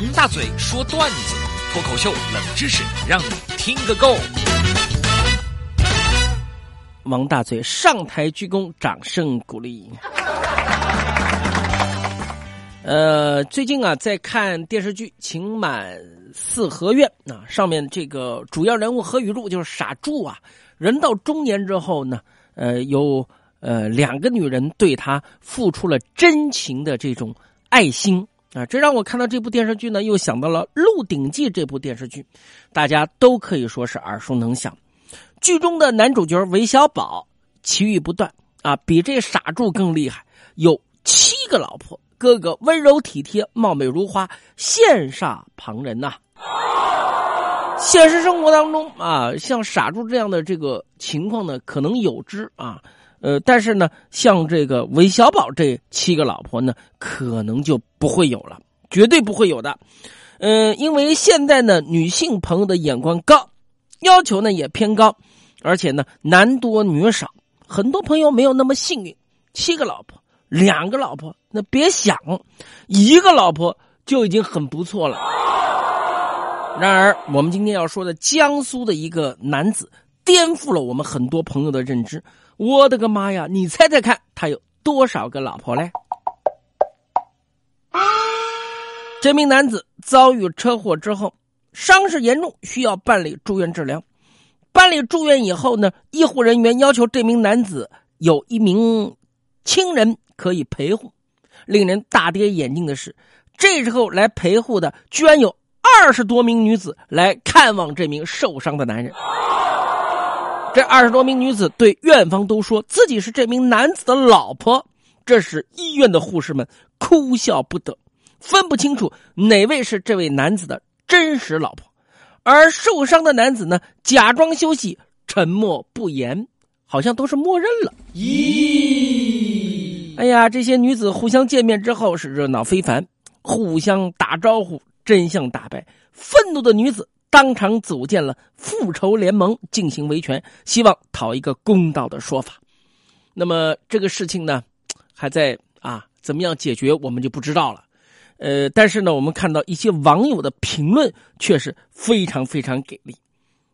王大嘴说段子，脱口秀冷知识，让你听个够。王大嘴上台鞠躬，掌声鼓励。呃，最近啊，在看电视剧《情满四合院》啊，上面这个主要人物何雨露就是傻柱啊。人到中年之后呢，呃，有呃两个女人对他付出了真情的这种爱心啊，这让我看到这部电视剧呢，又想到了《鹿鼎记》这部电视剧，大家都可以说是耳熟能详。剧中的男主角韦小宝奇遇不断啊，比这傻柱更厉害，有七个老婆，个个温柔体贴、貌美如花，羡煞旁人呐。现实生活当中啊，像傻柱这样的这个情况呢，可能有之啊，呃，但是呢，像这个韦小宝这七个老婆呢，可能就不会有了，绝对不会有的。嗯，因为现在呢，女性朋友的眼光高，要求呢也偏高。而且呢，男多女少，很多朋友没有那么幸运，七个老婆，两个老婆，那别想，一个老婆就已经很不错了。然而，我们今天要说的江苏的一个男子，颠覆了我们很多朋友的认知。我的个妈呀！你猜猜看，他有多少个老婆嘞？这名男子遭遇车祸之后，伤势严重，需要办理住院治疗。办理住院以后呢，医护人员要求这名男子有一名亲人可以陪护。令人大跌眼镜的是，这时候来陪护的居然有二十多名女子来看望这名受伤的男人。这二十多名女子对院方都说自己是这名男子的老婆，这使医院的护士们哭笑不得，分不清楚哪位是这位男子的真实老婆。而受伤的男子呢，假装休息，沉默不言，好像都是默认了。咦，哎呀，这些女子互相见面之后是热闹非凡，互相打招呼，真相大白。愤怒的女子当场组建了复仇联盟进行维权，希望讨一个公道的说法。那么这个事情呢，还在啊，怎么样解决，我们就不知道了。呃，但是呢，我们看到一些网友的评论却是非常非常给力。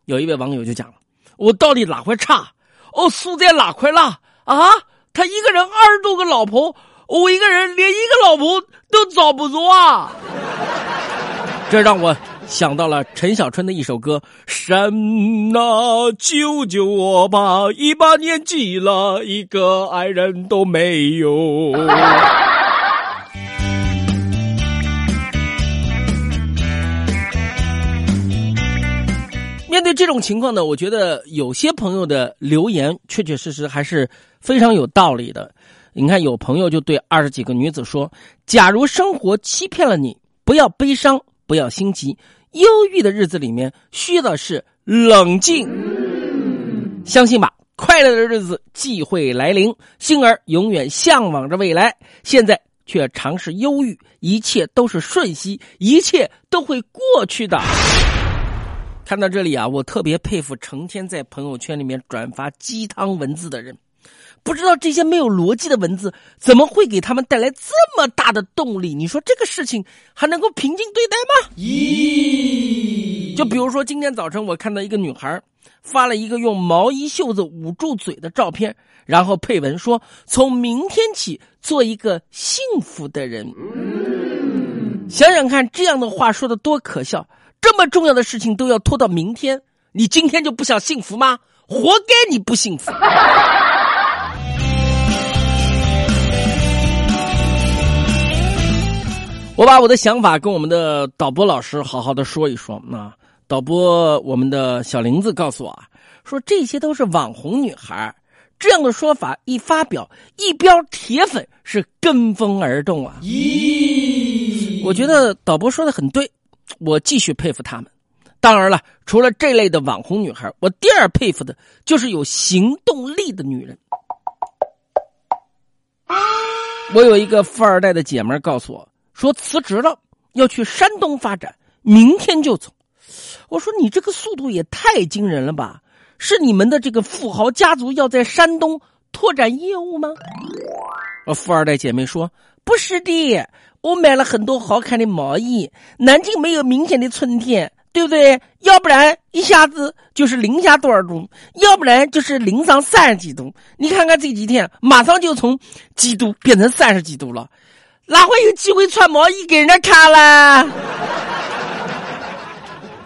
有一位网友就讲了：“我到底哪块差？哦，输在哪块了？啊，他一个人二十多个老婆，我一个人连一个老婆都找不着啊！”这让我想到了陈小春的一首歌：“神啊，救救我吧！一把年纪了，一个爱人都没有。” 面对这种情况呢，我觉得有些朋友的留言确确实实还是非常有道理的。你看，有朋友就对二十几个女子说：“假如生活欺骗了你，不要悲伤，不要心急，忧郁的日子里面需的是冷静。相信吧，快乐的日子既会来临。星儿永远向往着未来，现在却尝试忧郁，一切都是瞬息，一切都会过去的。”看到这里啊，我特别佩服成天在朋友圈里面转发鸡汤文字的人，不知道这些没有逻辑的文字怎么会给他们带来这么大的动力？你说这个事情还能够平静对待吗？咦，就比如说今天早晨我看到一个女孩发了一个用毛衣袖子捂住嘴的照片，然后配文说：“从明天起做一个幸福的人。”想想看，这样的话说的多可笑。这么重要的事情都要拖到明天，你今天就不想幸福吗？活该你不幸福！我把我的想法跟我们的导播老师好好的说一说。那导播，我们的小林子告诉我啊，说这些都是网红女孩，这样的说法一发表，一标铁粉是跟风而动啊。咦，我觉得导播说的很对。我继续佩服他们。当然了，除了这类的网红女孩，我第二佩服的就是有行动力的女人。我有一个富二代的姐们告诉我说辞职了，要去山东发展，明天就走。我说你这个速度也太惊人了吧？是你们的这个富豪家族要在山东拓展业务吗？富二代姐妹说不是的，我买了很多好看的毛衣。南京没有明显的春天，对不对？要不然一下子就是零下多少度，要不然就是零上三十几度。你看看这几天，马上就从几度变成三十几度了，哪会有机会穿毛衣给人家看啦？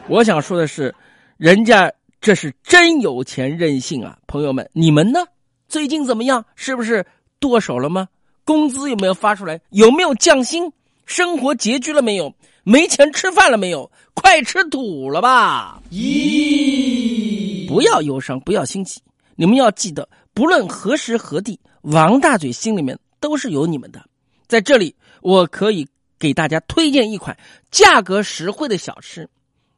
我想说的是，人家这是真有钱任性啊，朋友们，你们呢？最近怎么样？是不是剁手了吗？工资有没有发出来？有没有降薪？生活拮据了没有？没钱吃饭了没有？快吃土了吧？咦！不要忧伤，不要心急，你们要记得，不论何时何地，王大嘴心里面都是有你们的。在这里，我可以给大家推荐一款价格实惠的小吃。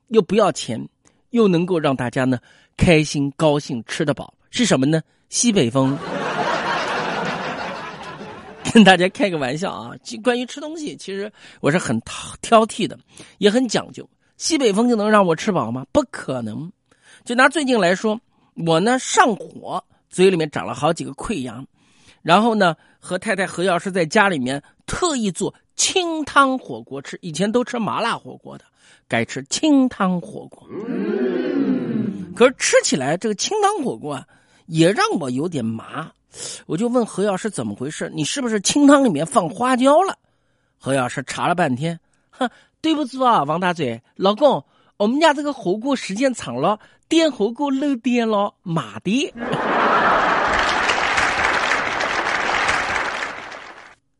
又不要钱，又能够让大家呢开心高兴吃得饱，是什么呢？西北风。跟大家开个玩笑啊，关于吃东西，其实我是很挑剔的，也很讲究。西北风就能让我吃饱吗？不可能。就拿最近来说，我呢上火，嘴里面长了好几个溃疡，然后呢和太太何药师在家里面特意做清汤火锅吃，以前都吃麻辣火锅的。该吃清汤火锅，可是吃起来这个清汤火锅啊，也让我有点麻。我就问何药师怎么回事？你是不是清汤里面放花椒了？何药师查了半天，哼，对不住啊，王大嘴，老公，我们家这个火锅时间长了，电火锅漏电了，麻的。